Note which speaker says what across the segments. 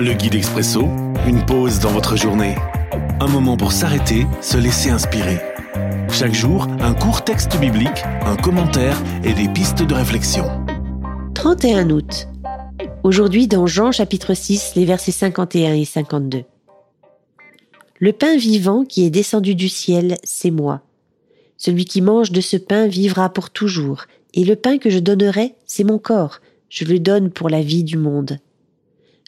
Speaker 1: Le guide expresso, une pause dans votre journée. Un moment pour s'arrêter, se laisser inspirer. Chaque jour, un court texte biblique, un commentaire et des pistes de réflexion.
Speaker 2: 31 août. Aujourd'hui dans Jean chapitre 6, les versets 51 et 52. Le pain vivant qui est descendu du ciel, c'est moi. Celui qui mange de ce pain vivra pour toujours, et le pain que je donnerai, c'est mon corps, je le donne pour la vie du monde.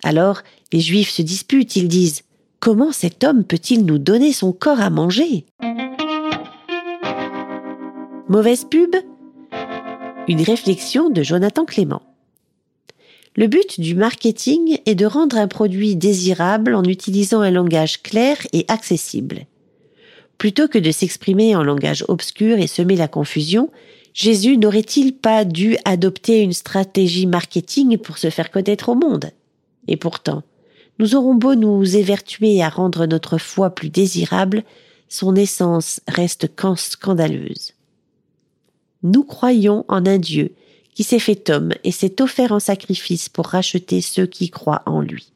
Speaker 2: Alors les Juifs se disputent, ils disent Comment cet homme peut-il nous donner son corps à manger? Mauvaise pub? Une réflexion de Jonathan Clément. Le but du marketing est de rendre un produit désirable en utilisant un langage clair et accessible. Plutôt que de s'exprimer en langage obscur et semer la confusion, Jésus n'aurait-il pas dû adopter une stratégie marketing pour se faire connaître au monde? Et pourtant, nous aurons beau nous évertuer à rendre notre foi plus désirable, son essence reste scandaleuse. Nous croyons en un Dieu qui s'est fait homme et s'est offert en sacrifice pour racheter ceux qui croient en lui.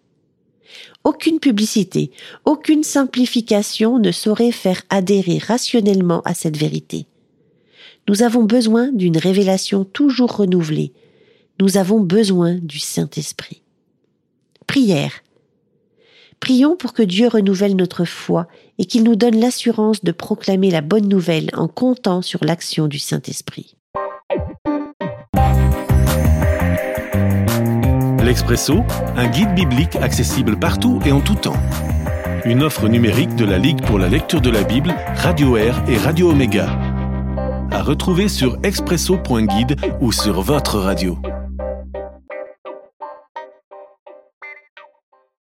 Speaker 2: Aucune publicité, aucune simplification ne saurait faire adhérer rationnellement à cette vérité. Nous avons besoin d'une révélation toujours renouvelée. Nous avons besoin du Saint-Esprit. Prière. Prions pour que Dieu renouvelle notre foi et qu'il nous donne l'assurance de proclamer la bonne nouvelle en comptant sur l'action du Saint-Esprit.
Speaker 1: L'Expresso, un guide biblique accessible partout et en tout temps. Une offre numérique de la Ligue pour la lecture de la Bible, Radio Air et Radio Omega. À retrouver sur expresso.guide ou sur votre radio.